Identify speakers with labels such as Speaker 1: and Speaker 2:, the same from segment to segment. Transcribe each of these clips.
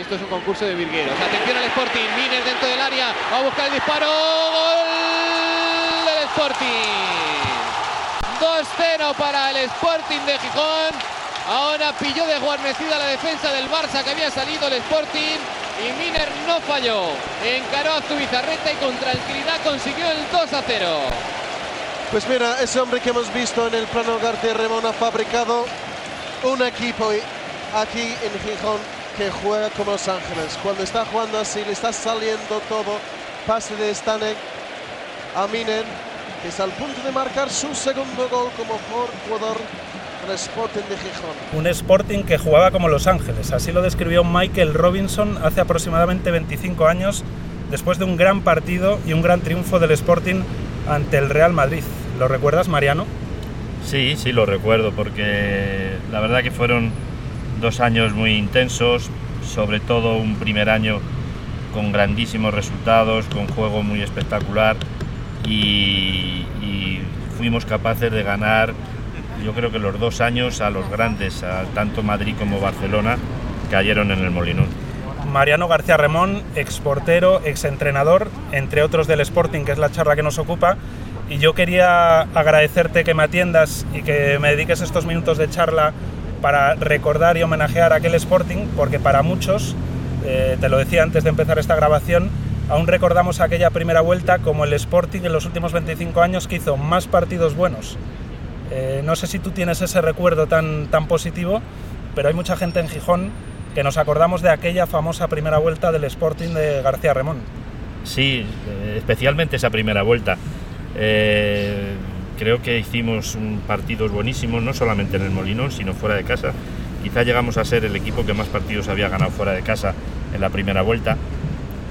Speaker 1: Esto es un concurso de virgueros. Atención al Sporting. Miner dentro del área. Va a buscar el disparo. Gol del Sporting. 2-0 para el Sporting de Gijón. Ahora pilló de guarnecida la defensa del Barça que había salido el Sporting. Y Miner no falló. Encaró a Zubizarreta y con tranquilidad consiguió el 2 a 0.
Speaker 2: Pues mira, ese hombre que hemos visto en el plano García Remón ha fabricado un equipo aquí en Gijón que juega como Los Ángeles. Cuando está jugando así, le está saliendo todo. Pase de Stanek a Miner, que está al punto de marcar su segundo gol como jugador del Sporting de Gijón.
Speaker 3: Un Sporting que jugaba como Los Ángeles. Así lo describió Michael Robinson hace aproximadamente 25 años, después de un gran partido y un gran triunfo del Sporting ante el Real Madrid. ¿Lo recuerdas, Mariano?
Speaker 4: Sí, sí lo recuerdo, porque la verdad que fueron dos años muy intensos, sobre todo un primer año con grandísimos resultados, con juego muy espectacular y, fuimos capaces de ganar, yo creo que los dos años a los grandes, a tanto Madrid como Barcelona, cayeron en el Molinón.
Speaker 3: Mariano García Remón, exportero, exentrenador, entre otros del Sporting, que es la charla que nos ocupa. Y yo quería agradecerte que me atiendas y que me dediques estos minutos de charla para recordar y homenajear aquel Sporting, porque para muchos, eh, te lo decía antes de empezar esta grabación, aún recordamos aquella primera vuelta como el Sporting en los últimos 25 años que hizo más partidos buenos. Eh, no sé si tú tienes ese recuerdo tan, tan positivo, pero hay mucha gente en Gijón que nos acordamos de aquella famosa primera vuelta del Sporting de García Remón.
Speaker 4: Sí, eh, especialmente esa primera vuelta. Creo que hicimos partidos buenísimos, no solamente en el Molinón, sino fuera de casa. Quizá llegamos a ser el equipo que más partidos había ganado fuera de casa en la primera vuelta.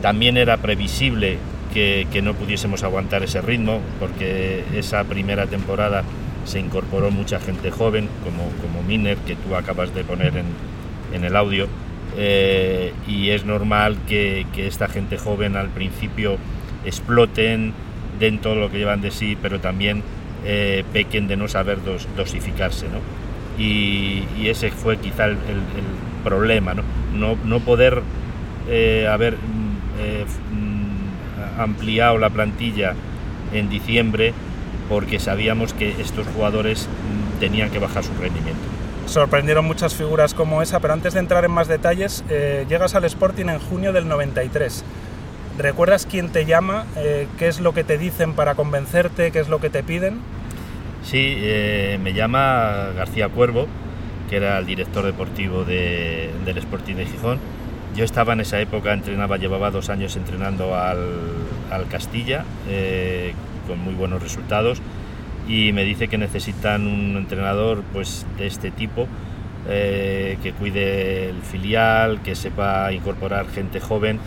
Speaker 4: También era previsible que, que no pudiésemos aguantar ese ritmo, porque esa primera temporada se incorporó mucha gente joven, como, como Miner, que tú acabas de poner en, en el audio. Eh, y es normal que, que, esta gente joven al principio exploten, den todo lo que llevan de sí, pero también eh, pequen de no saber dos, dosificarse. ¿no? Y, ese fue quizá el, problema, no, no, poder eh, haber mm, ampliado la plantilla en diciembre porque sabíamos que estos jugadores mm, tenían que bajar su rendimiento
Speaker 3: sorprendieron muchas figuras como esa, pero antes de entrar en más detalles, eh, llegas al Sporting en junio del 93. ¿Recuerdas quién te llama? Eh, ¿Qué es lo que te dicen para convencerte? ¿Qué es lo que te piden?
Speaker 4: Sí, eh, me llama García Cuervo, que era el director deportivo de, del Sporting de Gijón. Yo estaba en esa época, entrenaba, llevaba dos años entrenando al, al Castilla, con muy buenos resultados y me dice que necesitan un entrenador pues de este tipo eh, que cuide el filial, que sepa incorporar gente joven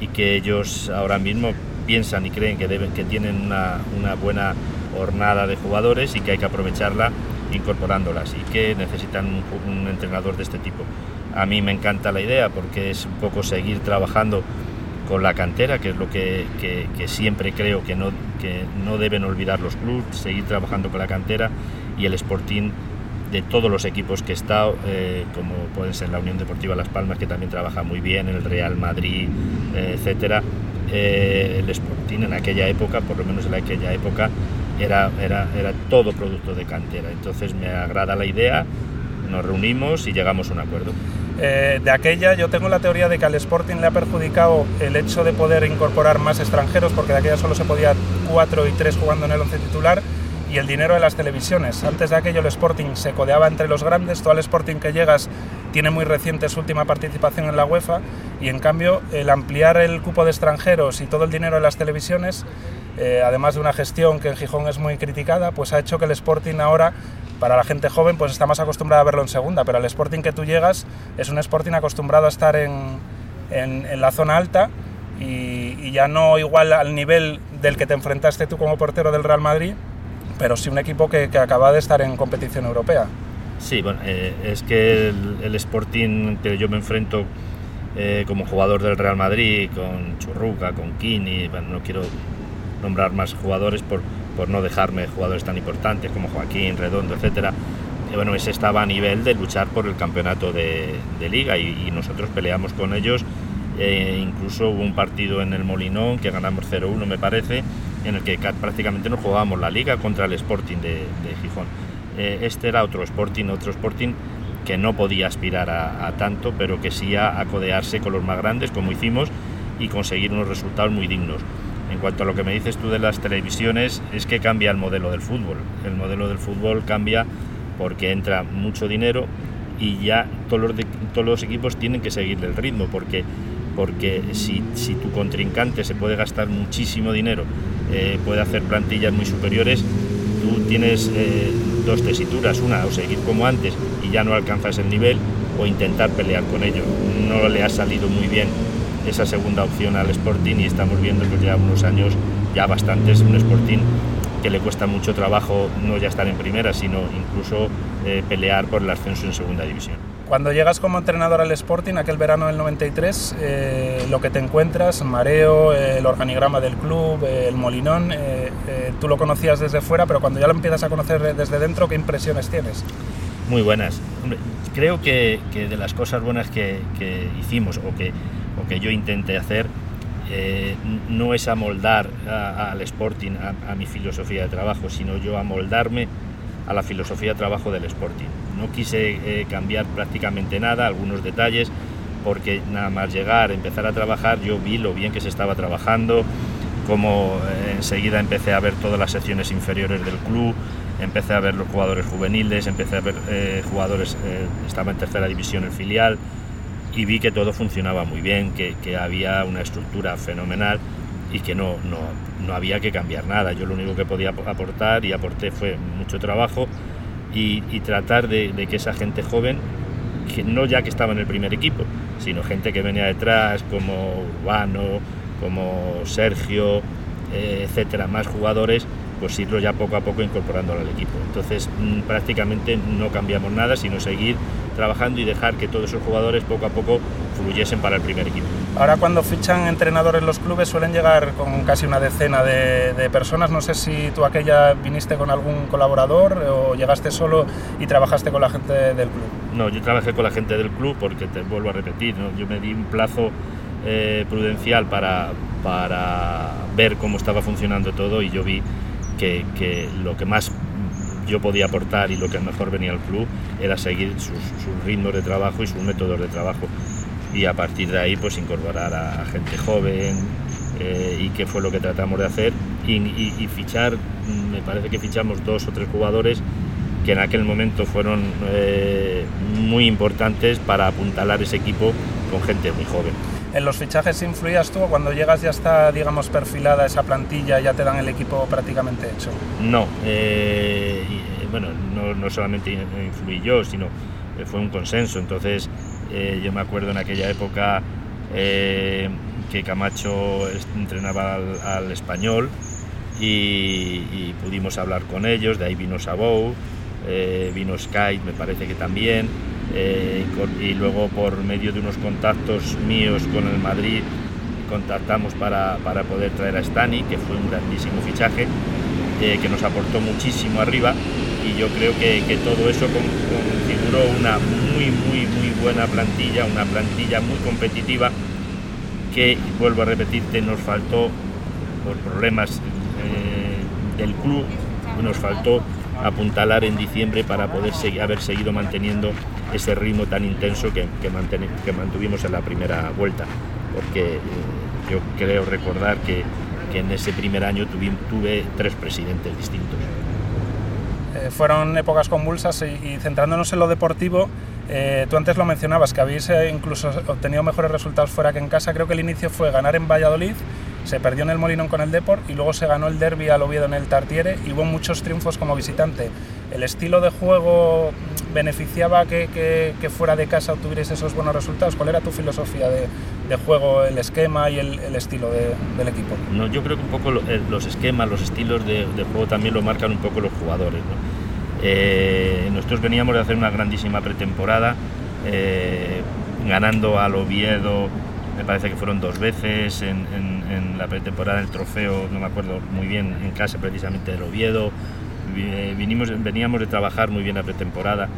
Speaker 4: y que ellos ahora mismo piensan y creen que, deben, que tienen una, una buena jornada de jugadores y que hay que aprovecharla incorporándolas y que necesitan un, un, entrenador de este tipo. A mí me encanta la idea porque es un poco seguir trabajando con la cantera, que es lo que, que, que siempre creo que no, que no deben olvidar los clubes, seguir trabajando con la cantera y el Sporting de todos los equipos que he estado, eh, como pueden ser la Unión Deportiva Las Palmas, que también trabaja muy bien, el Real Madrid, eh, etcétera. Eh, el Sporting en aquella época, por lo menos en aquella época, era, era, era todo producto de cantera. Entonces me agrada la idea, nos reunimos y llegamos a un acuerdo.
Speaker 3: Eh, de aquella yo tengo la teoría de que al Sporting le ha perjudicado el hecho de poder incorporar más extranjeros, porque de aquella solo se podía cuatro y tres jugando en el once titular, y el dinero de las televisiones. Antes de aquello el Sporting se codeaba entre los grandes, todo el Sporting que llegas tiene muy reciente su última participación en la UEFA, y en cambio el ampliar el cupo de extranjeros y todo el dinero de las televisiones, eh, además de una gestión que en Gijón es muy criticada, pues ha hecho que el Sporting ahora para la gente joven pues está más acostumbrada a verlo en segunda, pero el Sporting que tú llegas es un Sporting acostumbrado a estar en, en, en la zona alta y, y, ya no igual al nivel del que te enfrentaste tú como portero del Real Madrid, pero sí un equipo que, que acaba de estar en competición europea.
Speaker 4: Sí, bueno, eh, es que el, el, Sporting que yo me enfrento eh, como jugador del Real Madrid, con Churruca, con Kini, bueno, no quiero nombrar más jugadores por, por no dejarme jugadores tan importantes como Joaquín, Redondo, etcétera, bueno, ese estaba a nivel de luchar por el campeonato de, liga y, nosotros peleamos con ellos. Eh, incluso hubo un partido en el Molinón que ganamos 0-1 me parece, en el que prácticamente nos jugábamos la liga contra el Sporting de, Gijón. Eh, este era otro Sporting, otro Sporting que no podía aspirar a, tanto, pero que sí a, a, codearse con los más grandes, como hicimos, y conseguir unos resultados muy dignos. En cuanto a lo que me dices tú de las televisiones, es que cambia el modelo del fútbol. El modelo del fútbol cambia porque entra mucho dinero y ya todos los, todos los equipos tienen que seguir el ritmo, porque, porque si, tu contrincante se puede gastar muchísimo dinero, eh, puede hacer plantillas muy superiores, tú tienes eh, dos tesituras, una o seguir como antes y ya no alcanzas el nivel, o intentar pelear con ello. No le ha salido muy bien esa segunda opción al Sporting y estamos viendo que ya unos años, ya bastantes, un Sporting que le cuesta mucho trabajo no ya estar en primera, sino incluso eh, pelear por el ascenso en segunda división.
Speaker 3: Cuando llegas como entrenador al Sporting, aquel verano del 93, eh, lo que te encuentras, mareo, el organigrama del club, el molinón, eh, tú lo conocías desde fuera, pero cuando ya lo empiezas a conocer desde dentro, ¿qué impresiones tienes?
Speaker 4: Muy buenas. Creo que, de las cosas buenas que, hicimos o que, o que yo intenté hacer eh, no es amoldar al Sporting a, mi filosofía de trabajo, sino yo amoldarme a la filosofía de trabajo del Sporting. No quise eh, cambiar prácticamente nada, algunos detalles, porque nada más llegar, empezar a trabajar, yo vi lo bien que se estaba trabajando, como eh, enseguida empecé a ver todas las secciones inferiores del club, empecé a ver los jugadores juveniles, empecé a ver jugadores, estaba en tercera división el filial, y vi que todo funcionaba muy bien, que, que había una estructura fenomenal y que no, no, no, había que cambiar nada. Yo lo único que podía aportar y aporté fue mucho trabajo y, tratar de, que esa gente joven, que no ya que estaba en el primer equipo, sino gente que venía detrás, como Urbano, como Sergio, eh, etcétera, más jugadores, pues irlo ya poco a poco incorporando al equipo. Entonces mm, prácticamente no cambiamos nada, sino seguir trabajando y dejar que todos esos jugadores poco a poco fluyesen para el primer equipo.
Speaker 3: Ahora cuando fichan entrenadores los clubes suelen llegar con casi una decena de, personas. No sé si tú aquella viniste con algún colaborador o llegaste solo y trabajaste con la gente del club.
Speaker 4: No, yo trabajé con la gente del club porque te vuelvo a repetir, yo me di un plazo eh, prudencial para, para ver cómo estaba funcionando todo y yo vi que, lo que más yo podía aportar y lo que mejor venía al club era seguir sus, ritmos de trabajo y sus métodos de trabajo y a partir de ahí pues incorporar a, gente joven eh, y que fue lo que tratamos de hacer y, fichar, me parece que fichamos dos o tres jugadores que en aquel momento fueron eh, muy importantes para apuntalar ese equipo con gente muy joven
Speaker 3: en los fichajes influías tú cuando llegas ya está, digamos, perfilada esa plantilla, ya te dan el equipo prácticamente hecho?
Speaker 4: No, eh, eh, bueno, no, solamente influí yo, sino eh, fue un consenso. Entonces, yo me acuerdo en aquella época que Camacho entrenaba al, español y, pudimos hablar con ellos, de ahí vino Sabou, vino Skype, me parece que también eh, y luego por medio de unos contactos míos con el Madrid contactamos para, para poder traer a Stani, que fue un grandísimo fichaje, eh, que nos aportó muchísimo arriba y yo creo que todo eso configuró una muy, muy, muy buena plantilla, una plantilla muy competitiva que, vuelvo a repetirte, nos faltó por problemas eh, del club, nos faltó apuntalar en diciembre para poder seguir, haber seguido manteniendo ese ritmo tan intenso que, que, mantuvimos en la primera vuelta, porque eh, yo creo recordar que, en ese primer año tuve tres presidentes distintos.
Speaker 3: Eh, fueron épocas convulsas y, centrándonos en lo deportivo, eh, tú antes lo mencionabas, que habéis incluso obtenido mejores resultados fuera que en casa. Creo que el inicio fue ganar en Valladolid, se perdió en el Molinón con el Deport y luego se ganó el derby al Oviedo en el Tartiere y hubo muchos triunfos como visitante. ¿El estilo de juego beneficiaba que, fuera de casa obtuvierais esos buenos resultados? ¿Cuál era tu filosofía de, juego, el esquema y el, estilo del equipo?
Speaker 4: No, yo creo que un poco eh, los esquemas, los estilos de, juego también lo marcan un poco los jugadores. Eh, nosotros veníamos de hacer una grandísima pretemporada, eh, ganando al Oviedo me parece que fueron dos veces en, la pretemporada del trofeo, no me acuerdo muy bien, en casa precisamente del Oviedo, vinimos, veníamos de trabajar muy bien la pretemporada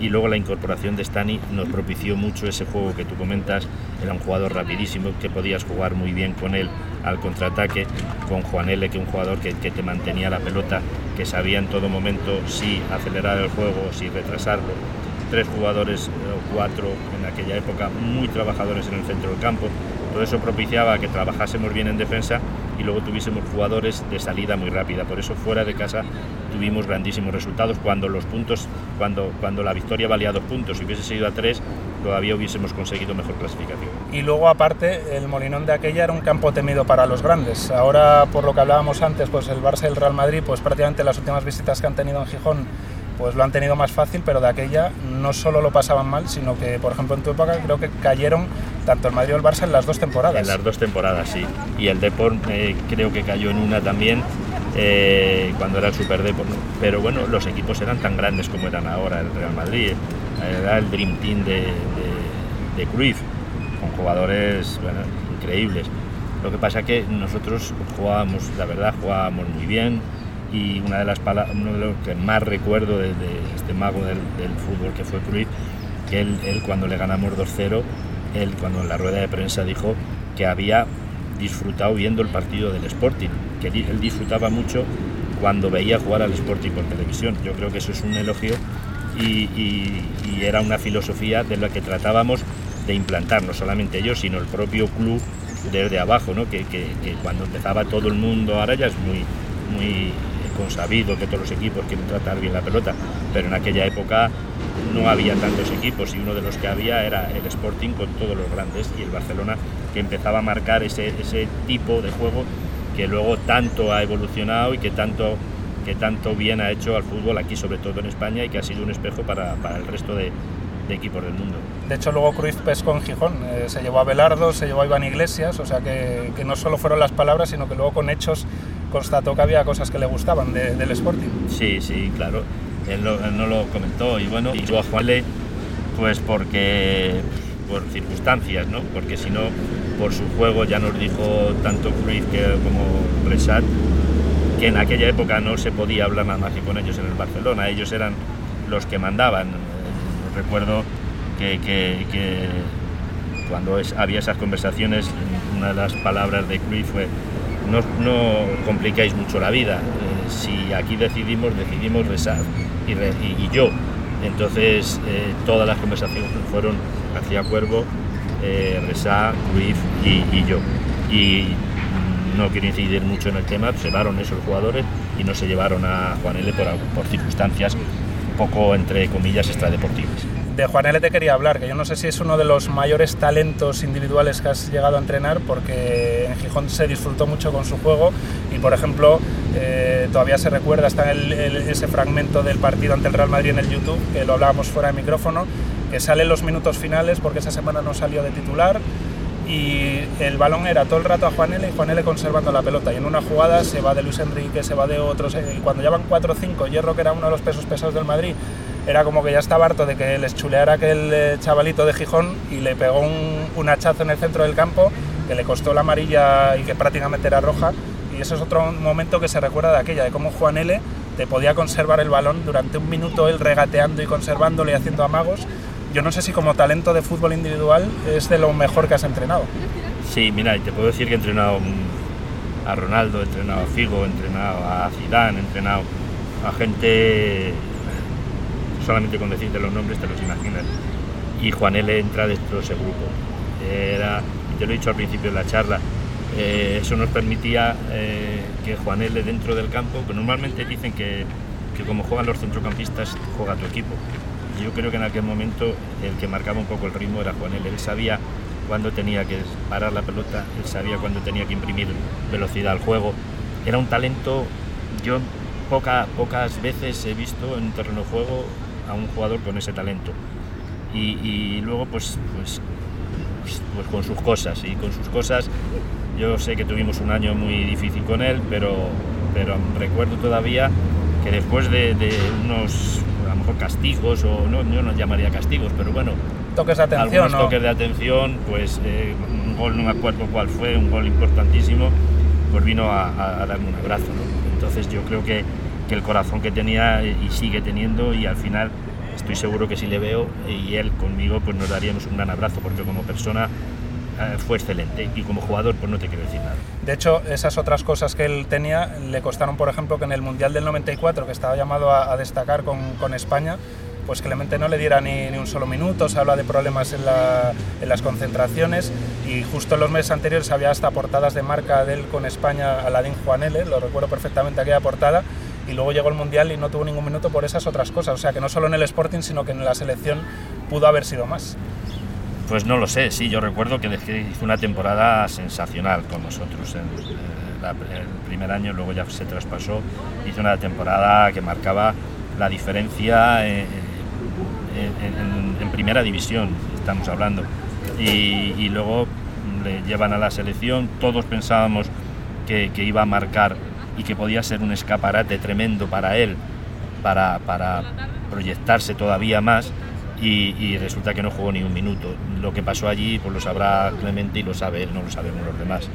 Speaker 4: y luego la incorporación de Stani nos propició mucho ese juego que tú comentas, era un jugador rapidísimo, que podías jugar muy bien con él al contraataque, con Juan L, que un jugador que, que te mantenía la pelota, que sabía en todo momento si acelerar el juego, si retrasarlo. Tres jugadores o cuatro en aquella época muy trabajadores en el centro del campo, todo eso propiciaba que trabajásemos bien en defensa y luego tuviésemos jugadores de salida muy rápida. Por eso fuera de casa tuvimos grandísimos resultados. Cuando los puntos, cuando, cuando la victoria valía dos puntos y hubiese sido a tres, todavía hubiésemos conseguido mejor clasificación.
Speaker 3: Y luego aparte, el Molinón de aquella era un campo temido para los grandes. Ahora, por lo que hablábamos antes, pues el Barça y el Real Madrid, pues prácticamente las últimas visitas que han tenido en Gijón pues lo han tenido más fácil, pero de aquella no solo lo pasaban mal, sino que, por ejemplo, en tu época creo que cayeron tanto el Madrid y el Barça en las dos temporadas.
Speaker 4: En las dos temporadas, sí. Y el Deport eh, creo que cayó en una también eh, cuando era el Super Deport. Pero bueno, los equipos eran tan grandes como eran ahora el Real Madrid. Era el Dream Team de, de, Cruyff, con jugadores increíbles. Lo que pasa que nosotros jugábamos, la verdad, jugábamos muy bien, y una de las uno de los que más recuerdo de, este mago del, fútbol que fue Cruyff, que él, cuando le ganamos 2-0, él cuando en la rueda de prensa dijo que había disfrutado viendo el partido del Sporting, que él disfrutaba mucho cuando veía jugar al Sporting por televisión. Yo creo que eso es un elogio y, era una filosofía de la que tratábamos de implantar, no solamente ellos, sino el propio club desde abajo, ¿no? que, cuando empezaba todo el mundo, ahora ya es muy, muy sabido que todos los equipos quieren tratar bien la pelota, pero en aquella época no había tantos equipos y uno de los que había era el Sporting con todos los grandes y el Barcelona que empezaba a marcar ese, ese tipo de juego que luego tanto ha evolucionado y que tanto, que tanto bien ha hecho al fútbol aquí, sobre todo en España, y que ha sido un espejo para, para el resto de, de, equipos del mundo.
Speaker 3: De hecho, luego Cruyff pescó en Gijón, eh, se llevó a Belardo, se llevó a Iván Iglesias, o sea que, que no solo fueron las palabras, sino que luego con hechos constató que había cosas que le gustaban del Sporting.
Speaker 4: Sí, sí, claro. Él, no lo comentó y bueno, y yo a Juanle, pues porque por circunstancias, ¿no? Porque si no, por su juego ya nos dijo tanto Cruyff como Bresat que en aquella época no se podía hablar nada más que con ellos en el Barcelona, ellos eran los que mandaban. Eh, recuerdo que, que cuando había esas conversaciones, una de las palabras de Cruyff fue no, no complicáis mucho la vida. Eh, si aquí decidimos, decidimos rezar y, yo. Entonces eh, todas las conversaciones fueron hacia Cuervo, eh, Resá, y, yo. Y no quiero incidir mucho en el tema, se llevaron esos jugadores y no se llevaron a Juan L por, por circunstancias un poco, entre comillas, extradeportivas
Speaker 3: de Juan L. te quería hablar, que yo no sé si es uno de los mayores talentos individuales que has llegado a entrenar, porque en Gijón se disfrutó mucho con su juego y, por ejemplo, eh, todavía se recuerda, está ese fragmento del partido ante el Real Madrid en el YouTube, que lo hablábamos fuera de micrófono, que sale en los minutos finales porque esa semana no salió de titular y el balón era todo el rato a Juan L y Juan L conservando la pelota. Y en una jugada se va de Luis Enrique, se va de otros y cuando ya van 4 o 5, Hierro que era uno de los pesos pesados del Madrid era como que ya estaba harto de que les chuleara aquel eh, chavalito de Gijón y le pegó un, hachazo en el centro del campo que le costó la amarilla y que prácticamente era roja. Y eso es otro momento que se recuerda de aquella, de cómo Juan L te podía conservar el balón durante un minuto él regateando y conservándolo y haciendo amagos. Yo no sé si como talento de fútbol individual es de lo mejor que has entrenado.
Speaker 4: Sí, mira, te puedo decir que he entrenado a Ronaldo, he entrenado a Figo, he entrenado a Zidane, he entrenado a gente solamente con decirte los nombres te los imaginas. Y Juan L. entra dentro de ese grupo. Era, te lo he dicho al principio de la charla, eh, eso nos permitía eh, que Juan L. dentro del campo, que normalmente dicen que, que como juegan los centrocampistas, juega tu equipo. Yo creo que en aquel momento el que marcaba un poco el ritmo era Juan L. Él sabía cuándo tenía que parar la pelota, él sabía cuándo tenía que imprimir velocidad al juego. Era un talento, yo poca, pocas veces he visto en un terreno de juego a un jugador con ese talento. Y, luego, pues, pues, pues, con sus cosas, y con sus cosas, yo sé que tuvimos un año muy difícil con él, pero, pero recuerdo todavía que después de, unos, a lo mejor castigos, o no, yo no llamaría castigos, pero bueno,
Speaker 3: toques de atención,
Speaker 4: algunos toques de atención, pues eh, un gol, no me acuerdo cuál fue, un gol importantísimo, pues vino a, darme un abrazo. Entonces yo creo que que el corazón que tenía y sigue teniendo y al final estoy seguro que si le veo y él conmigo pues nos daríamos un gran abrazo porque como persona eh, fue excelente y como jugador pues no te quiero decir nada.
Speaker 3: De hecho, esas otras cosas que él tenía le costaron, por ejemplo, que en el Mundial del 94, que estaba llamado a, destacar con, con, España, pues Clemente no le diera ni, ni, un solo minuto, se habla de problemas en, la, en, las concentraciones y justo en los meses anteriores había hasta portadas de marca de él con España, Aladín Juanele, lo recuerdo perfectamente aquella portada, y luego llegó el Mundial y no tuvo ningún minuto por esas otras cosas, o sea que no solo en el Sporting, sino que en la selección pudo haber sido más.
Speaker 4: Pues no lo sé, sí, yo recuerdo que hizo una temporada sensacional con nosotros en, eh, el primer año, luego ya se traspasó, hizo una temporada que marcaba la diferencia en, primera división, estamos hablando, y, luego le llevan a la selección, todos pensábamos que, iba a marcar y que podía ser un escaparate tremendo para él, para, para proyectarse todavía más, y, resulta que no jugó ni un minuto. Lo que pasó allí pues lo sabrá Clemente y lo sabe él, no lo sabemos los demás.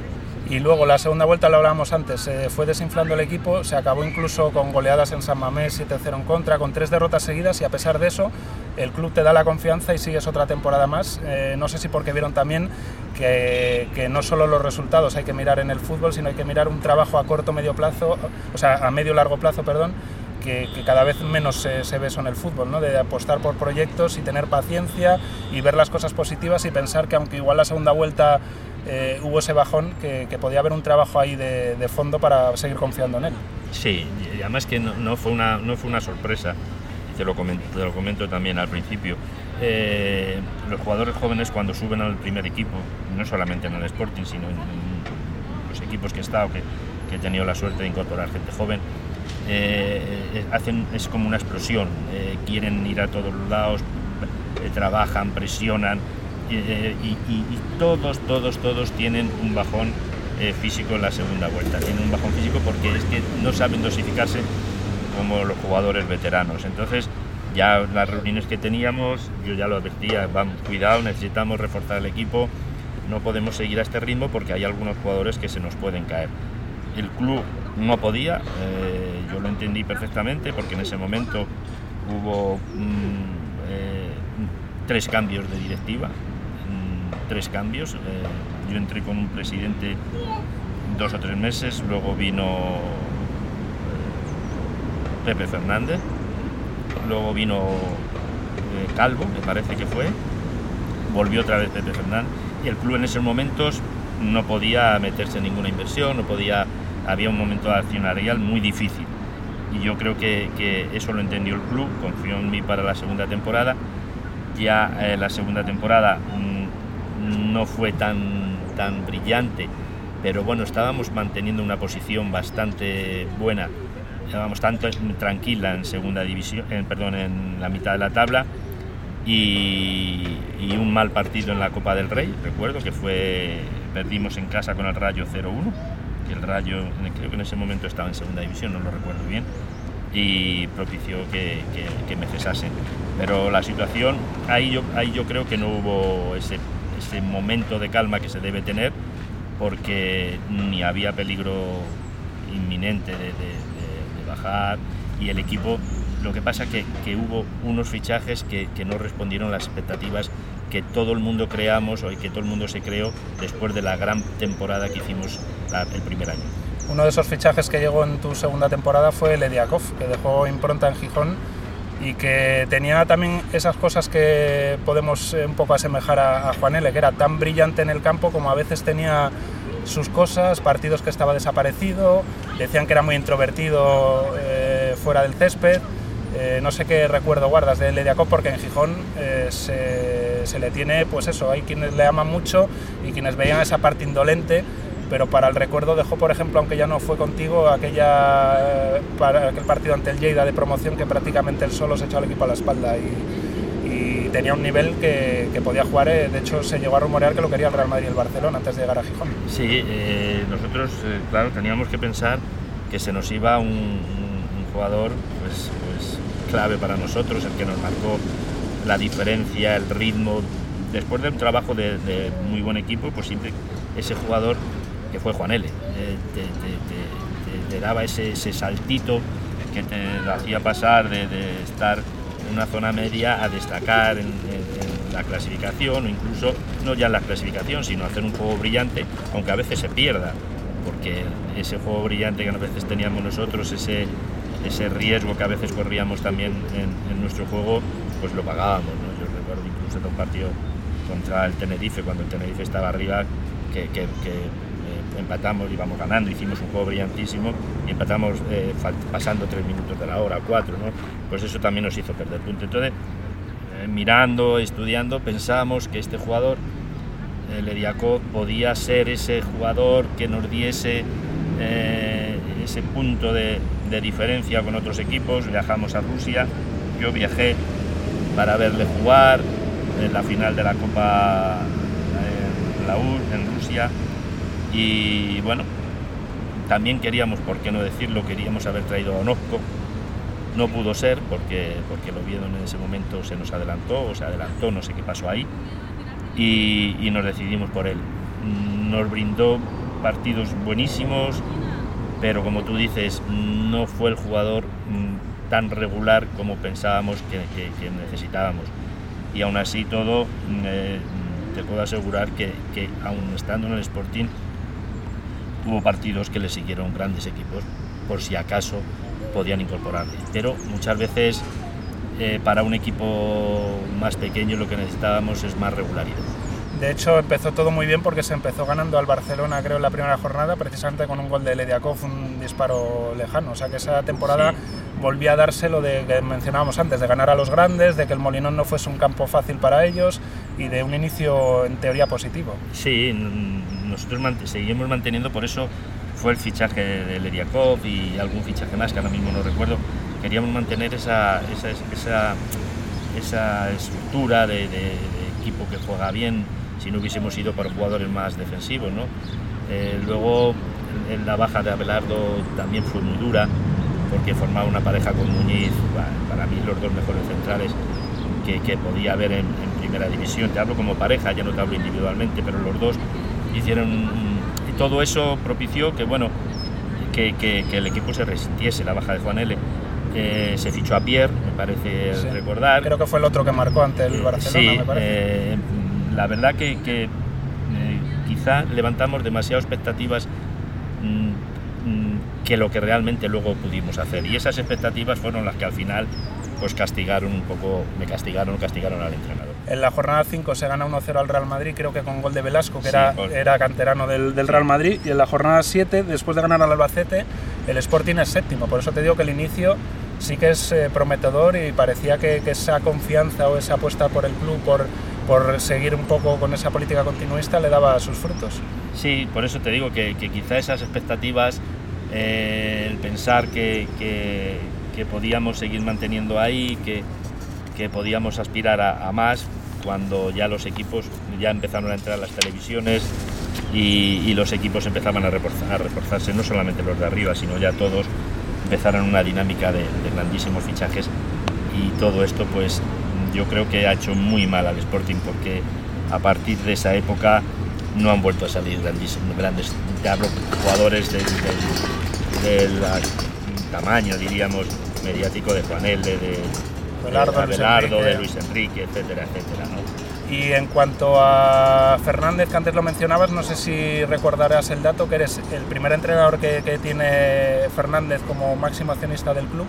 Speaker 3: Y luego la segunda vuelta, lo hablábamos antes, se fue desinflando el equipo, se acabó incluso con goleadas en San Mamés, 7-0 en contra, con tres derrotas seguidas y a pesar de eso el club te da la confianza y sigues otra temporada más. Eh, no sé si porque vieron también que, que, no solo los resultados hay que mirar en el fútbol, sino hay que mirar un trabajo a corto, medio plazo, o sea, a medio largo plazo, perdón, que, cada vez menos se, ve eso en el fútbol, ¿no? de apostar por proyectos y tener paciencia y ver las cosas positivas y pensar que aunque igual la segunda vuelta eh, hubo ese bajón, que, podía haber un trabajo ahí de, fondo para seguir confiando en él.
Speaker 4: Sí, y además que no, fue, una, no fue una sorpresa, te lo comento, te lo comento también al principio. Eh, los jugadores jóvenes cuando suben al primer equipo, no solamente en el Sporting, sino en, los equipos que he estado, que, que he tenido la suerte de incorporar gente joven, eh, eh, hacen, es como una explosión, eh, quieren ir a todos lados, trabajan, presionan y, todos, todos, todos tienen un bajón físico en la segunda vuelta. Tienen un bajón físico porque es que no saben dosificarse como los jugadores veteranos. Entonces, ya las reuniones que teníamos, yo ya lo advertía, vamos, cuidado, necesitamos reforzar el equipo, no podemos seguir a este ritmo porque hay algunos jugadores que se nos pueden caer. El club no podía, eh, yo lo entendí perfectamente porque en ese momento hubo mm, eh, tres cambios de directiva, mm, tres cambios. Eh, yo entré con un presidente dos o tres meses, luego vino Pepe Fernández, luego vino Calvo, me parece que fue, volvió otra vez Pepe Fernández y el club en esos momentos no podía meterse en ninguna inversión, no podía había un momento accionarial muy difícil. Y yo creo que, eso lo entendió el club, confió en mí para la segunda temporada. Ya eh, la segunda temporada mm, no fue tan, tan brillante, pero bueno, estábamos manteniendo una posición bastante buena, estábamos tanto tranquila en segunda división, en, perdón, en la mitad de la tabla y, y, un mal partido en la Copa del Rey, recuerdo que fue, perdimos en casa con el Rayo 0-1 que el Rayo, creo que en ese momento estaba en segunda división, no lo recuerdo bien, y propició que, me cesasen. Pero la situación, ahí yo, ahí yo creo que no hubo ese, ese momento de calma que se debe tener, porque ni había peligro inminente de, bajar y el equipo, lo que pasa que, que hubo unos fichajes que, que no respondieron a las expectativas que todo el mundo creamos o que todo el mundo se creó después de la gran temporada que hicimos el primer año.
Speaker 3: Uno de esos fichajes que llegó en tu segunda temporada fue Lediakov, que dejó impronta en Gijón y que tenía también esas cosas que podemos eh, un poco asemejar a, Juan L, que era tan brillante en el campo como a veces tenía sus cosas, partidos que estaba desaparecido, decían que era muy introvertido eh, fuera del césped. Eh, no sé qué recuerdo guardas de Lediakov porque en Gijón se, se, le tiene, pues eso, hay quienes le aman mucho y quienes veían esa parte indolente pero para el recuerdo dejó, por ejemplo, aunque ya no fue contigo, aquella, para aquel partido ante el Lleida de promoción que prácticamente él solo se echó al equipo a la espalda y, tenía un nivel que, podía jugar, eh, de hecho se llegó a rumorear que lo quería el Real Madrid y el Barcelona antes de llegar a Gijón.
Speaker 4: Sí, eh, nosotros, eh, claro, teníamos que pensar que se nos iba un, jugador pues, pues, clave para nosotros, el que nos marcó la diferencia, el ritmo. Después de un trabajo de, muy buen equipo, pues siempre ese jugador que fue Juan L. Eh, te, daba ese, saltito que te hacía pasar de, estar en una zona media a destacar en- en la clasificación o incluso no ya en la clasificación, sino hacer un juego brillante, aunque a veces se pierda, porque ese juego brillante que a veces teníamos nosotros, ese, ese riesgo que a veces corríamos también en, nuestro juego, pues lo pagábamos. Yo recuerdo incluso de un partido contra el Tenerife, cuando el Tenerife estaba arriba, que, que- que, eh, empatamos, íbamos ganando, hicimos un juego brillantísimo y empatamos eh, pasando tres minutos de la hora, cuatro, ¿no? Pues eso también nos hizo perder punto. Entonces, eh, mirando, estudiando, pensábamos que este jugador, el Ediakov, podía ser ese jugador que nos diese ese punto de, de diferencia con otros equipos. Viajamos a Rusia, yo viajé para verle jugar en la final de la Copa en la U, en Rusia. Y bueno, también queríamos, por qué no decirlo, queríamos haber traído a Onozco. No pudo ser porque, porque el Oviedo en ese momento se nos adelantó, o se adelantó, no sé qué pasó ahí, y, y nos decidimos por él. Nos brindó partidos buenísimos, pero como tú dices, no fue el jugador mm, tan regular como pensábamos que, necesitábamos. Y aún así todo, mm, eh, mm, te puedo asegurar que, que aún estando en el Sporting, tuvo partidos que le siguieron grandes equipos, por si acaso podían incorporarle. Pero muchas veces eh, para un equipo más pequeño lo que necesitábamos es más regularidad.
Speaker 3: De hecho, empezó todo muy bien porque se empezó ganando al Barcelona, creo, en la primera jornada, precisamente con un gol de Lediakov, un disparo lejano. O sea que esa temporada
Speaker 4: Sí.
Speaker 3: volvía a darse lo de que mencionábamos antes, de ganar a los grandes, de que el Molinón no fuese un campo fácil para ellos y de un inicio en teoría positivo.
Speaker 4: Sí, nosotros mant- seguimos manteniendo, por eso fue el fichaje de Leriakov y algún fichaje más que ahora mismo no recuerdo. Queríamos mantener esa, esa, esa, esa estructura de, de- de equipo que juega bien si no hubiésemos ido por jugadores más defensivos. ¿no? Eh, luego en la baja de Abelardo también fue muy dura porque formaba una pareja con Muñiz, pa- para mí los dos mejores centrales que, que podía haber en, en primera división. Te hablo como pareja, ya no te hablo individualmente, pero los dos hicieron y todo eso propició que bueno que, que- que el equipo se resintiese la baja de Juan L. Eh, se fichó a Pierre, me parece
Speaker 3: Sí.
Speaker 4: recordar.
Speaker 3: Creo que fue el otro que marcó ante el
Speaker 4: Eh,
Speaker 3: Barcelona,
Speaker 4: sí,
Speaker 3: me parece.
Speaker 4: eh, la verdad que, que, eh, quizá levantamos demasiadas expectativas mm, mm, que lo que realmente luego pudimos hacer. Y esas expectativas fueron las que al final pues castigaron un poco, me castigaron, castigaron al entrenador.
Speaker 3: En la jornada 5 se gana 1-0 al Real Madrid, creo que con gol de Velasco, que
Speaker 4: Sí,
Speaker 3: era, era canterano del, del Real Madrid. Y en la jornada 7, después de ganar al Albacete, el Sporting es séptimo. Por eso te digo que el inicio sí que es eh, prometedor y parecía que, que esa confianza o esa apuesta por el club, por, por seguir un poco con esa política continuista, le daba sus frutos.
Speaker 4: Sí, por eso te digo que, que quizá esas expectativas, eh, el pensar que, que- que podíamos seguir manteniendo ahí, que, podíamos aspirar a, a más, cuando ya los equipos ya empezaron a entrar las televisiones y, y los equipos empezaban a, reforzar- a reforzarse, no solamente los de arriba, sino ya todos empezaron una dinámica de, de grandísimos fichajes y todo esto pues yo creo que ha hecho muy mal al Sporting porque a partir de esa época no han vuelto a salir grandes, te hablo jugadores del, del- del, ah, tamaño, diríamos, mediático de Juanel, de, de,
Speaker 3: Abelardo,
Speaker 4: de,
Speaker 3: Luis
Speaker 4: de Luis Enrique, etcétera, etcétera. ¿no?
Speaker 3: Y en cuanto a Fernández, que antes lo mencionabas, no sé si recordarás el dato, que eres el primer entrenador que, que tiene Fernández como máximo accionista del club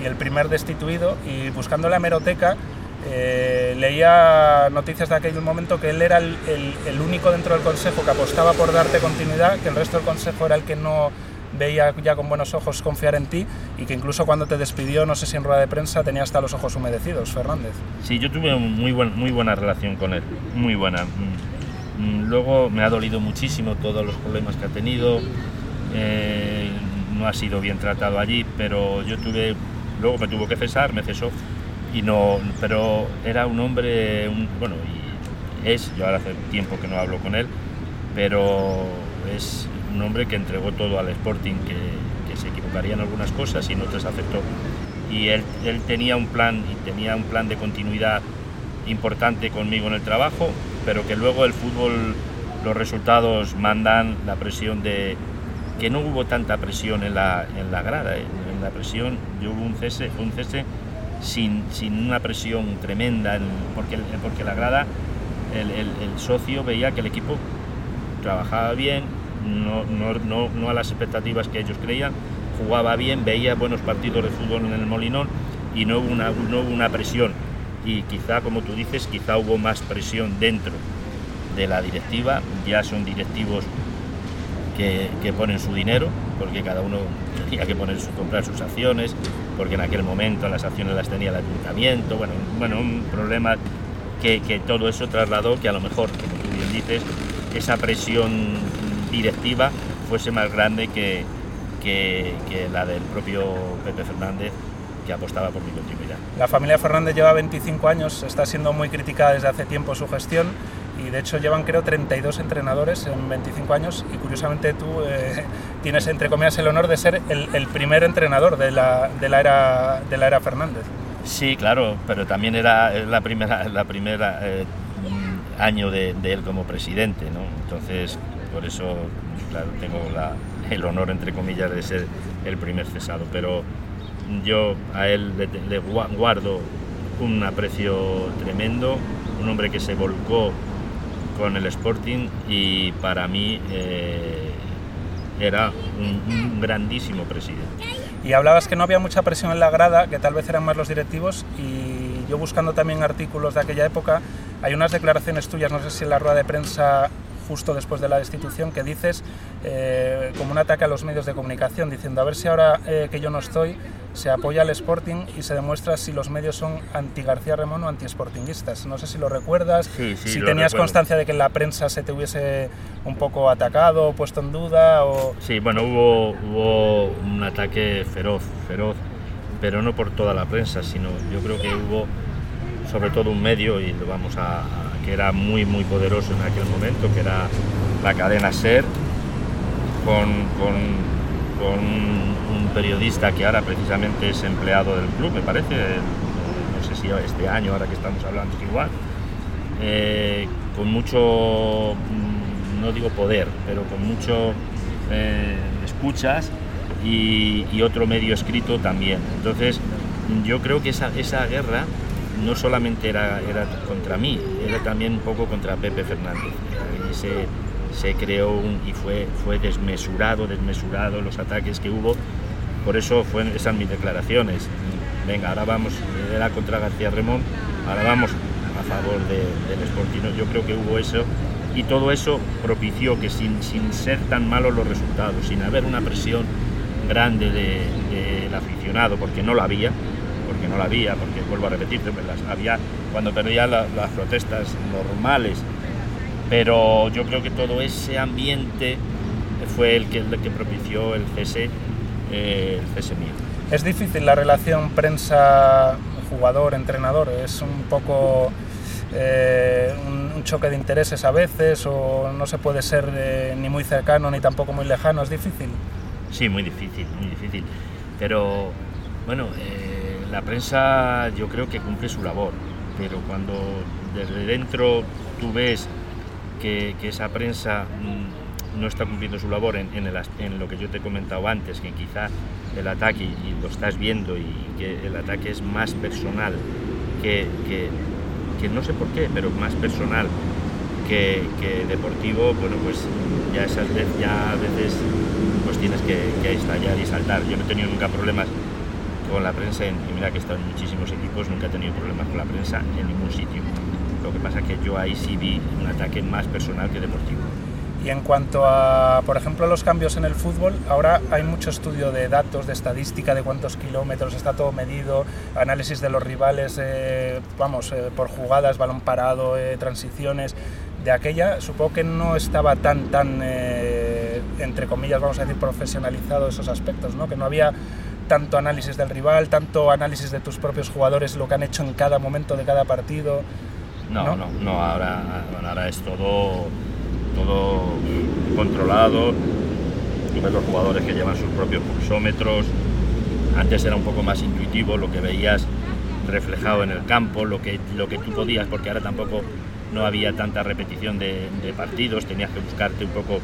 Speaker 3: y el primer destituido. Y buscando la hemeroteca, eh, leía noticias de aquel momento que él era el, el- el único dentro del consejo que apostaba por darte continuidad, que el resto del consejo era el que no veía ya con buenos ojos confiar en ti y que incluso cuando te despidió, no sé si en rueda de prensa, tenía hasta los ojos humedecidos, Fernández.
Speaker 4: Sí, yo tuve muy, buen, muy buena relación con él, muy buena. Mm, mm, Luego me ha dolido muchísimo todos los problemas que ha tenido. eh, no ha sido bien tratado allí, pero yo tuve, luego me tuvo que cesar, me cesó, y no, pero era un hombre, un- bueno, y es, yo ahora hace tiempo que no hablo con él, pero es un hombre que entregó todo al Sporting, que, que se equivocaría en algunas cosas y en otras aceptó. Y él, él tenía un plan y tenía un plan de continuidad importante conmigo en el trabajo, pero que luego el fútbol, los resultados mandan la presión de que no hubo tanta presión en la, en la grada, en, en la presión, yo hubo un cese, un cese sin, sin una presión tremenda, porque, porque la grada, el, el, socio veía que el equipo trabajaba bien, no, no, no, no, a las expectativas que ellos creían, jugaba bien, veía buenos partidos de fútbol en el Molinón y no hubo una, no hubo una presión. Y quizá, como tú dices, quizá hubo más presión dentro de la directiva, ya son directivos que, que, ponen su dinero, porque cada uno tenía que poner su, comprar sus acciones, porque en aquel momento las acciones las tenía el ayuntamiento, bueno, bueno un problema que, que todo eso trasladó que a lo mejor, como tú bien dices, esa presión directiva fuese más grande que, que, la del propio Pepe Fernández que apostaba por mi continuidad.
Speaker 3: La familia Fernández lleva 25 años, está siendo muy criticada desde hace tiempo su gestión y de hecho llevan creo 32 entrenadores en 25 años y curiosamente tú eh, tienes entre comillas el honor de ser el, el primer entrenador de la, de la, era, de la era Fernández.
Speaker 4: Sí, claro, pero también era la primera, la primera eh, año de, de, él como presidente, ¿no? Entonces, por eso, claro, tengo la, el honor, entre comillas, de ser el primer cesado, pero yo a él le, le guardo un aprecio tremendo, un hombre que se volcó con el Sporting y para mí eh, era un, un, grandísimo presidente.
Speaker 3: Y hablabas que no había mucha presión en la grada, que tal vez eran más los directivos y yo buscando también artículos de aquella época, hay unas declaraciones tuyas, no sé si en la rueda de prensa justo después de la destitución, que dices eh, como un ataque a los medios de comunicación, diciendo a ver si ahora eh, que yo no estoy se apoya al Sporting y se demuestra si los medios son anti García Ramón o anti Sportingistas. No sé si lo recuerdas,
Speaker 4: sí, sí,
Speaker 3: si
Speaker 4: lo
Speaker 3: tenías
Speaker 4: recuerdo.
Speaker 3: constancia de que en la prensa se te hubiese un poco atacado, puesto en duda o...
Speaker 4: Sí, bueno, hubo, hubo un ataque feroz, feroz, pero no por toda la prensa, sino yo creo que hubo sobre todo un medio y lo vamos a, que era muy muy poderoso en aquel momento, que era la cadena SER, con, con, un periodista que ahora precisamente es empleado del club, me parece, no sé si este año, ahora que estamos hablando, igual, eh, con mucho, no digo poder, pero con mucho eh, escuchas y, y, otro medio escrito también. Entonces, yo creo que esa, esa guerra no solamente era, era, contra mí, era también un poco contra Pepe Fernández. Y se, se creó y fue, fue desmesurado, desmesurado los ataques que hubo. Por eso fueron esas mis declaraciones. Venga, ahora vamos, era contra García Remón, ahora vamos a favor de, del Sportino. Yo creo que hubo eso y todo eso propició que sin, sin ser tan malos los resultados, sin haber una presión grande del de, aficionado, porque no la había, no la había, porque vuelvo a repetirte, pues las había cuando perdía la, las protestas normales, pero yo creo que todo ese ambiente fue el que, el que propició el cese, eh, el cese mío.
Speaker 3: Es difícil la relación prensa-jugador-entrenador, es un poco eh, un, choque de intereses a veces o no se puede ser eh, ni muy cercano ni tampoco muy lejano, es difícil.
Speaker 4: Sí, muy difícil, muy difícil, pero bueno la prensa yo creo que cumple su labor, pero cuando desde dentro tú ves que, que esa prensa mmm, no está cumpliendo su labor en, en, lo que yo te he comentado antes, que quizá el ataque, y lo estás viendo, y que el ataque es más personal que, que, no sé por qué, pero más personal que, que, deportivo, bueno, pues ya esas ya a veces pues tienes que, que estallar y saltar. Yo no he tenido nunca problemas con la prensa, en, y mira que he estado en muchísimos equipos, nunca he tenido problemas con la prensa en ningún sitio. Lo que pasa es que yo ahí sí vi un ataque más personal que deportivo.
Speaker 3: Y en cuanto a, por ejemplo, los cambios en el fútbol, ahora hay mucho estudio de datos, de estadística, de cuántos kilómetros, está todo medido, análisis de los rivales, eh, vamos, eh, por jugadas, balón parado, eh, transiciones. De aquella, supongo que no estaba tan, tan, eh, entre comillas, vamos a decir, profesionalizado esos aspectos, ¿no? Que no había tanto análisis del rival, tanto análisis de tus propios jugadores, lo que han hecho en cada momento de cada partido.
Speaker 4: No, no, no, no ahora, bueno, ahora es todo, todo controlado. Tú ves los jugadores que llevan sus propios pulsómetros. Antes era un poco más intuitivo lo que veías reflejado en el campo, lo que, lo que tú podías, porque ahora tampoco no había tanta repetición de, de partidos, tenías que buscarte un poco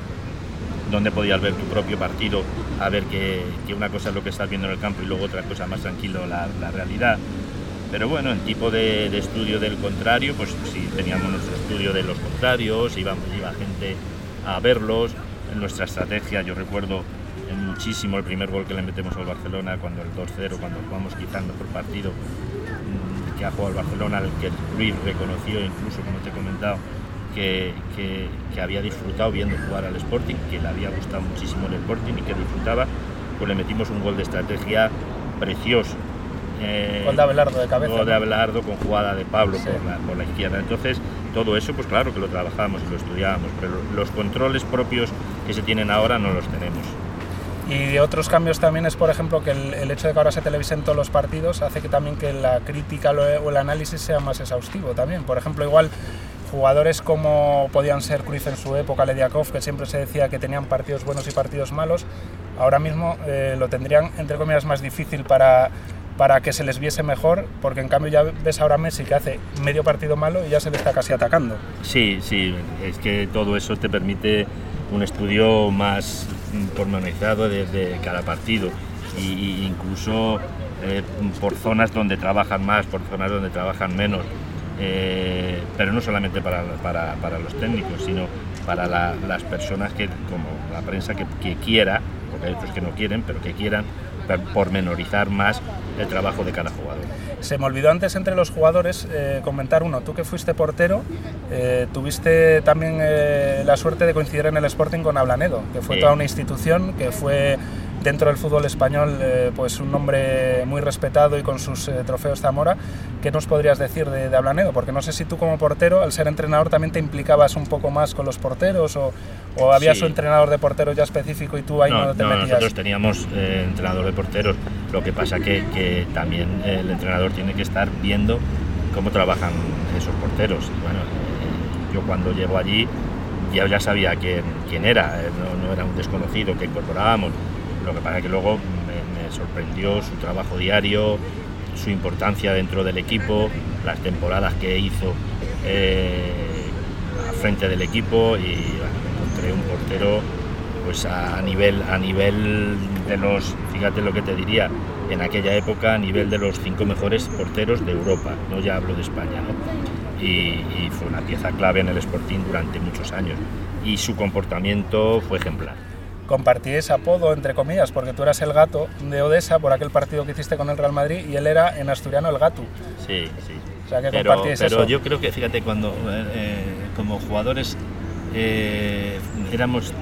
Speaker 4: donde podías ver tu propio partido, a ver que, una cosa es lo que estás viendo en el campo y luego otra cosa más tranquilo, la, realidad. Pero bueno, en tipo de, estudio del contrario, pues sí, teníamos nuestro estudio de los contrarios, íbamos, iba gente a verlos. En nuestra estrategia, yo recuerdo muchísimo el primer gol que le metemos al Barcelona, cuando el 2-0, cuando jugamos quizá el mejor partido mm, que ha jugado el Barcelona, el que Luis reconoció incluso, como te he comentado, que, había disfrutado viendo jugar al Sporting, que le había gustado muchísimo el Sporting y que disfrutaba, pues le metimos un gol de estrategia precioso.
Speaker 3: Eh, gol de Abelardo de cabeza.
Speaker 4: Gol de Abelardo con jugada de Pablo por, la, izquierda. Entonces, todo eso, pues claro que lo trabajábamos y lo estudiábamos, pero los controles propios que se tienen ahora no los tenemos.
Speaker 3: Y otros cambios también es, por ejemplo, que el, hecho de que ahora se televisen todos los partidos hace que también que la crítica o el análisis sea más exhaustivo también. Por ejemplo, igual jugadores como podían ser Cruz en su época, Lediakov, que siempre se decía que tenían partidos buenos y partidos malos, ahora mismo eh, lo tendrían, entre comillas, más difícil para, para que se les viese mejor, porque en cambio ya ves ahora Messi que hace medio partido malo y ya se le está casi atacando.
Speaker 4: Sí, sí, es que todo eso te permite un estudio más pormenorizado desde cada partido e incluso eh, por zonas donde trabajan más, por zonas donde trabajan menos. Eh, pero no solamente para, para, los técnicos, sino para las personas que, como la prensa que, quiera, porque hay otros que no quieren, pero que quieran pormenorizar más el trabajo de cada jugador.
Speaker 3: Se me olvidó antes entre los jugadores eh, comentar uno, tú que fuiste portero, eh, tuviste también la suerte de coincidir en el Sporting con Ablanedo, que fue toda una institución, que fue dentro del fútbol español eh, pues un nombre muy respetado y con sus eh, trofeos Zamora. ¿Qué nos podrías decir de, de, Ablanedo? Porque no sé si tú como portero, al ser entrenador, también te implicabas un poco más con los porteros o, o había su entrenador de porteros ya específico y tú ahí no, te metías.
Speaker 4: Nosotros teníamos eh, entrenador de porteros, lo que pasa que, que también el entrenador tiene que estar viendo cómo trabajan esos porteros. bueno, yo cuando llego allí ya, ya sabía quién, quién era, no, no, era un desconocido que incorporábamos. Lo que pasa es que luego me, sorprendió su trabajo diario, su importancia dentro del equipo, las temporadas que hizo eh, frente del equipo y encontré un portero pues a nivel a nivel de los fíjate lo que te diría en aquella época a nivel de los cinco mejores porteros de Europa no ya hablo de España y fue una pieza clave en el Sporting durante muchos años. Y su comportamiento fue ejemplar
Speaker 3: compartí ese apodo, entre comillas, porque tú eras el gato de Odessa por aquel partido que hiciste con el Real Madrid y él era en asturiano el gato.
Speaker 4: Sí, sí.
Speaker 3: O sea, que
Speaker 4: pero, pero yo creo que, fíjate, cuando eh, eh, como jugadores eh, éramos,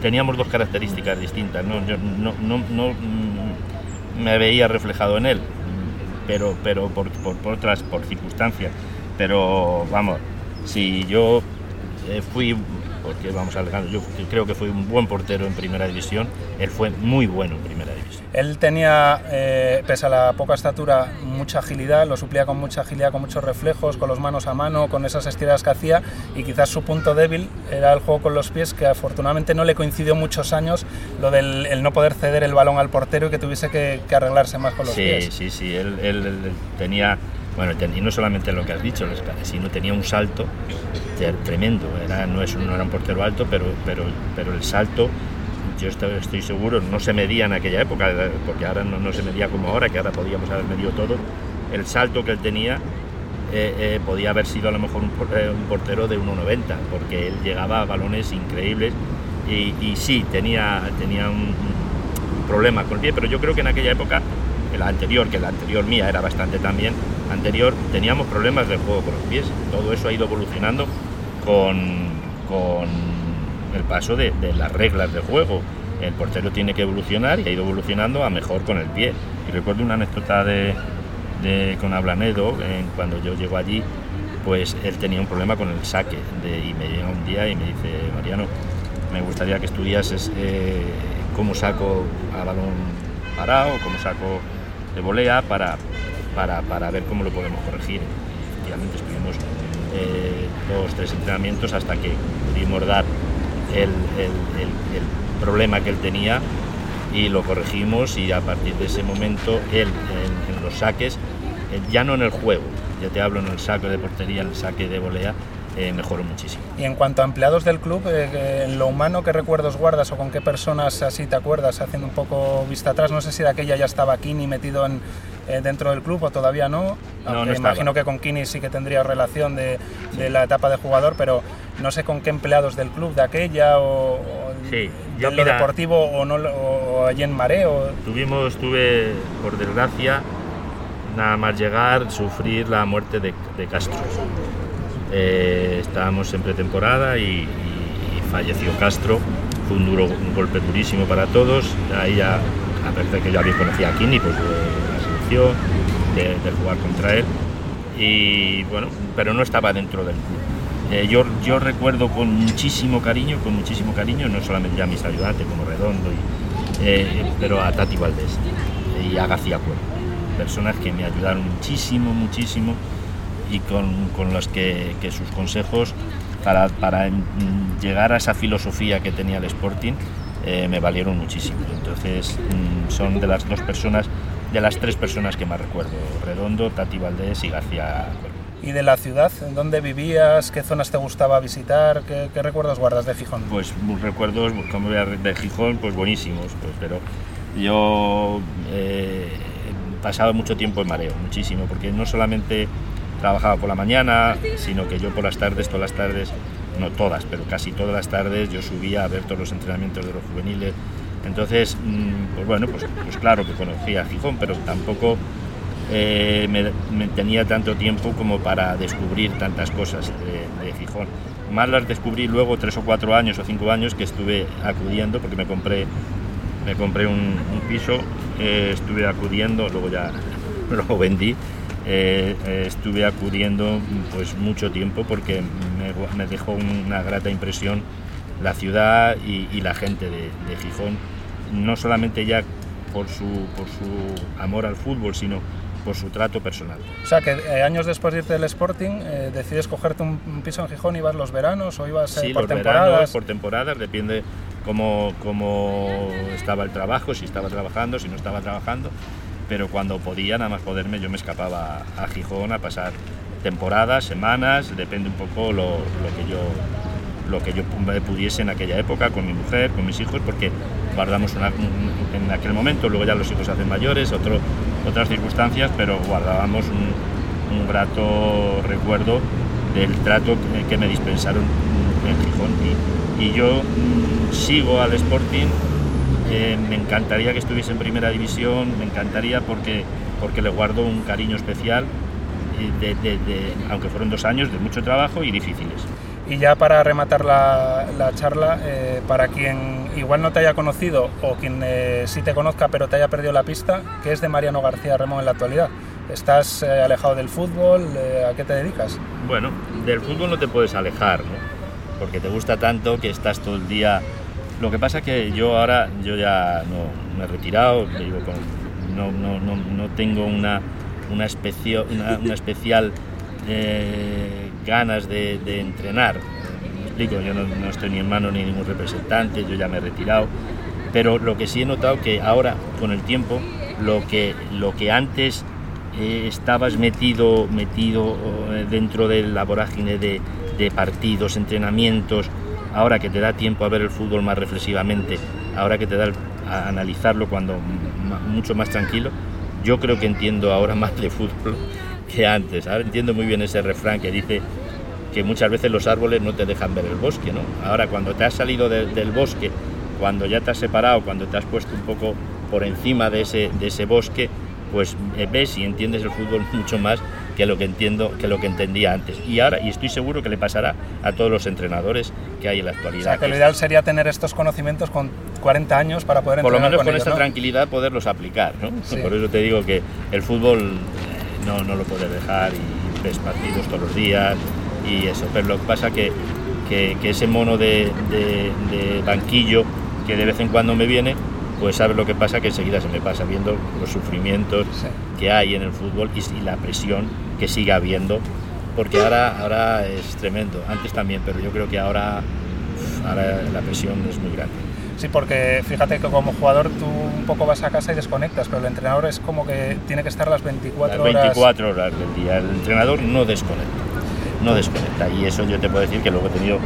Speaker 4: teníamos dos características distintas, ¿no? Yo no, no, no mm, me veía reflejado en él, pero, pero por, por, por otras, por circunstancias. Pero vamos, si yo fui porque vamos a yo creo que fue un buen portero en primera división, él fue muy bueno en primera división.
Speaker 3: Él tenía, eh, pese a la poca estatura, mucha agilidad, lo suplía con mucha agilidad, con muchos reflejos, con los manos a mano, con esas estiradas que hacía y quizás su punto débil era el juego con los pies, que afortunadamente no le coincidió muchos años lo del el no poder ceder el balón al portero y que tuviese que, arreglarse más con los pies.
Speaker 4: Sí, sí, sí, él, él tenía bueno, y no solamente lo que has dicho, sino tenía un salto tremendo. Era, no, es, no era un portero alto, pero, pero, pero el salto, yo estoy, seguro, no se medía en aquella época, porque ahora no, se medía como ahora, que ahora podíamos haber medido todo. El salto que él tenía eh, eh, podía haber sido a lo mejor un, eh, portero de 1,90, porque él llegaba a balones increíbles y, sí, tenía, tenía un, problema con el pie, pero yo creo que en aquella época, la anterior, que la anterior mía era bastante también, anterior teníamos problemas de juego con los pies. Todo eso ha ido evolucionando con, el paso de, las reglas de juego. El portero tiene que evolucionar y ha ido evolucionando a mejor con el pie. Y recuerdo una anécdota de, con Ablanedo, cuando yo llego allí, pues él tenía un problema con el saque y me llega un día y me dice, Mariano, me gustaría que estudiases eh, cómo saco a balón parado, cómo saco de volea para, para, para ver cómo lo podemos corregir. Efectivamente estuvimos eh, dos, tres entrenamientos hasta que pudimos dar el, el, el, problema que él tenía y lo corregimos y a partir de ese momento él en, los saques, ya no en el juego, ya te hablo en el saque de portería, en el saque de volea, eh, mejoró muchísimo.
Speaker 3: Y en cuanto a empleados del club, eh, en lo humano, ¿qué recuerdos guardas o con qué personas así te acuerdas, haciendo un poco vista atrás? No sé si de aquella ya estaba Kini metido en, eh, dentro del club o todavía no.
Speaker 4: No, no
Speaker 3: imagino que con Kini sí que tendría relación de, de, la etapa de jugador, pero no sé con qué empleados del club de aquella o, o
Speaker 4: sí,
Speaker 3: de lo deportivo o, no, o allí en Mareo.
Speaker 4: Tuvimos, tuve, por desgracia, nada más llegar, sufrir la muerte de, de Castro. Eh, estábamos en pretemporada y, falleció Castro. Fue un, duro, un golpe durísimo para todos. Ahí ya, a pesar de que yo había conocido a Kini, pues de, jugar contra él. Y bueno, pero no estaba dentro del club. Eh, yo, yo, recuerdo con muchísimo cariño, con muchísimo cariño, no solamente a mis ayudantes como Redondo, y, eh, pero a Tati Valdés y a García Cuervo. Personas que me ayudaron muchísimo, muchísimo y con, con que, que, sus consejos para, para, llegar a esa filosofía que tenía el Sporting eh, me valieron muchísimo. Entonces mm, son de las dos personas, de las tres personas que más recuerdo, Redondo, Tati Valdés y García.
Speaker 3: ¿Y de la ciudad? ¿En dónde vivías? ¿Qué zonas te gustaba visitar? ¿Qué, qué recuerdos guardas de Gijón?
Speaker 4: Pues recuerdos como de Gijón, pues buenísimos, pues, pero yo eh, pasaba mucho tiempo en mareo, muchísimo, porque no solamente trabajaba por la mañana, sino que yo por las tardes, todas las tardes, no todas, pero casi todas las tardes yo subía a ver todos los entrenamientos de los juveniles. Entonces, pues bueno, pues, pues claro que conocía Gijón, pero tampoco eh, me, me, tenía tanto tiempo como para descubrir tantas cosas de, de, Gijón. Más las descubrí luego tres o cuatro años o cinco años que estuve acudiendo porque me compré, me compré un, un piso, eh, estuve acudiendo, luego ya lo vendí eh, eh, estuve acudiendo pues mucho tiempo porque me, me, dejó una grata impresión la ciudad y, y la gente de, de, Gijón, no solamente ya por su, por su amor al fútbol, sino por su trato personal.
Speaker 3: O sea, que eh, años después de irte del Sporting, eh, decides cogerte un, un, piso en Gijón y vas los veranos o ibas
Speaker 4: eh,
Speaker 3: sí,
Speaker 4: por
Speaker 3: los temporadas.
Speaker 4: Veranos, por temporadas, depende cómo, cómo estaba el trabajo, si estaba trabajando, si no estaba trabajando pero cuando podía nada más poderme yo me escapaba a Gijón a pasar temporadas, semanas, depende un poco lo, lo, que yo lo que yo pudiese en aquella época con mi mujer, con mis hijos, porque guardamos una, en aquel momento, luego ya los hijos se hacen mayores, otras circunstancias, pero guardábamos un, grato recuerdo del trato que, me dispensaron en Gijón. Y, yo mmm, sigo al Sporting eh, me encantaría que estuviese en primera división, me encantaría porque, porque le guardo un cariño especial, de, de, aunque fueron dos años de mucho trabajo y difíciles.
Speaker 3: Y ya para rematar la, la charla, eh, para quien igual no te haya conocido o quien eh, sí te conozca pero te haya perdido la pista, ¿qué es de Mariano García Remón en la actualidad? ¿Estás eh, alejado del fútbol? ¿A qué te dedicas?
Speaker 4: Bueno, del fútbol no te puedes alejar, ¿no? porque te gusta tanto que estás todo el día lo que pasa es que yo ahora yo ya me he retirado, digo, no, no, no, tengo una, una, especio, una, especial eh, ganas de, de, entrenar. Me explico, yo no, no, estoy ni en mano ni ningún representante, yo ya me he retirado. Pero lo que sí he notado que ahora, con el tiempo, lo que, lo que antes eh, estabas metido, metido eh, dentro de la vorágine de, de partidos, entrenamientos, ahora que te da tiempo a ver el fútbol más reflexivamente, ahora que te da a analizarlo cuando mucho más tranquilo, yo creo que entiendo ahora más de fútbol que antes. Ahora entiendo muy bien ese refrán que dice que muchas veces los árboles no te dejan ver el bosque, ¿no? Ahora cuando te has salido de, del bosque, cuando ya te has separado, cuando te has puesto un poco por encima de ese, de ese bosque, pues eh, ves y entiendes el fútbol mucho más que lo que entiendo que lo que entendía antes y ahora y estoy seguro que le pasará a todos los entrenadores que hay en la actualidad.
Speaker 3: O sea, que lo ideal sería tener estos conocimientos con 40 años para poder
Speaker 4: por lo menos con,
Speaker 3: con
Speaker 4: ellos, esta
Speaker 3: ¿no?
Speaker 4: tranquilidad poderlos aplicar, ¿no? Sí. Por eso te digo que el fútbol eh, no, no lo puedes dejar y ves partidos todos los días y eso, pero lo que pasa que, que, que ese mono de, de, de banquillo que de vez en cuando me viene pues sabes lo que pasa que enseguida se me pasa viendo los sufrimientos sí. que hay en el fútbol y, y, la presión que sigue habiendo porque ahora, ahora es tremendo antes también pero yo creo que ahora, ahora la presión es muy grande
Speaker 3: Sí, porque fíjate que como jugador tú un poco vas a casa y desconectas, pero el entrenador es como que tiene que estar las 24
Speaker 4: horas. Las 24 horas, horas del día. El entrenador no desconecta. No desconecta. Y eso yo te puedo decir que luego he tenido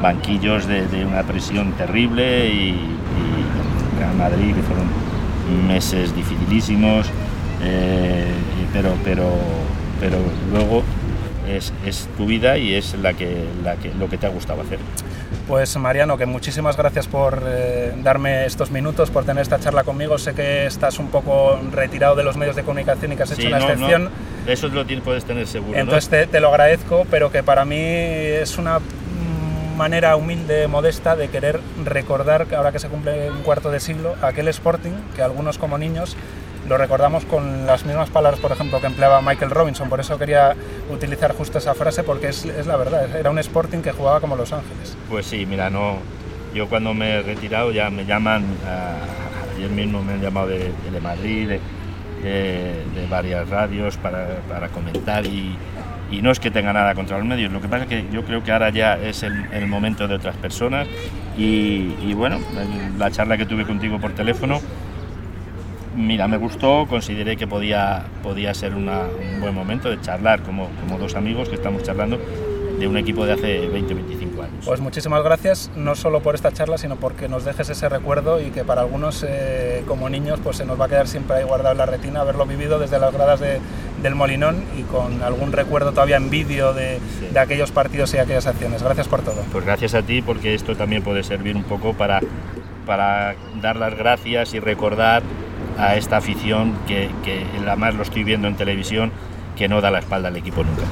Speaker 4: banquillos de, una presión terrible y, y Real Madrid, que fueron meses dificilísimos, eh, pero, pero, pero luego es, es, tu vida y es la que, la que, lo que te ha gustado hacer.
Speaker 3: Pues Mariano, que muchísimas gracias por eh, darme estos minutos, por tener esta charla conmigo. Sé que estás un poco retirado de los medios de comunicación y que has hecho una excepción.
Speaker 4: Eso lo puedes tener seguro.
Speaker 3: Entonces te, te, lo agradezco, pero que para mí es una manera humilde, modesta, de querer recordar, ahora que se cumple un cuarto de siglo, aquel Sporting que algunos como niños lo recordamos con las mismas palabras, por ejemplo, que empleaba Michael Robinson. Por eso quería utilizar justo esa frase, porque es, es la verdad. Era un Sporting que jugaba como Los Ángeles.
Speaker 4: Pues sí, mira, no, yo cuando me he retirado ya me llaman, ayer mismo me han llamado de, de Madrid, de, de, varias radios para, para comentar y, y, no es que tenga nada contra los medios, lo que pasa es que yo creo que ahora ya es el, momento de otras personas. Y, y bueno, la charla que tuve contigo por teléfono Mira, me gustó, consideré que podía, podía ser un buen momento de charlar como, como dos amigos que estamos charlando de un equipo de hace 20 25 años.
Speaker 3: Pues muchísimas gracias, no solo por esta charla, sino porque nos dejes ese recuerdo y que para algunos eh, como niños pues se nos va a quedar siempre ahí guardado en la retina, haberlo vivido desde las gradas de, del Molinón y con algún recuerdo todavía en vídeo de, de, aquellos partidos y aquellas acciones. Gracias por todo.
Speaker 4: Pues gracias a ti porque esto también puede servir un poco para, para dar las gracias y recordar a esta afición que, que además lo estoy viendo en televisión que no da la espalda al equipo nunca.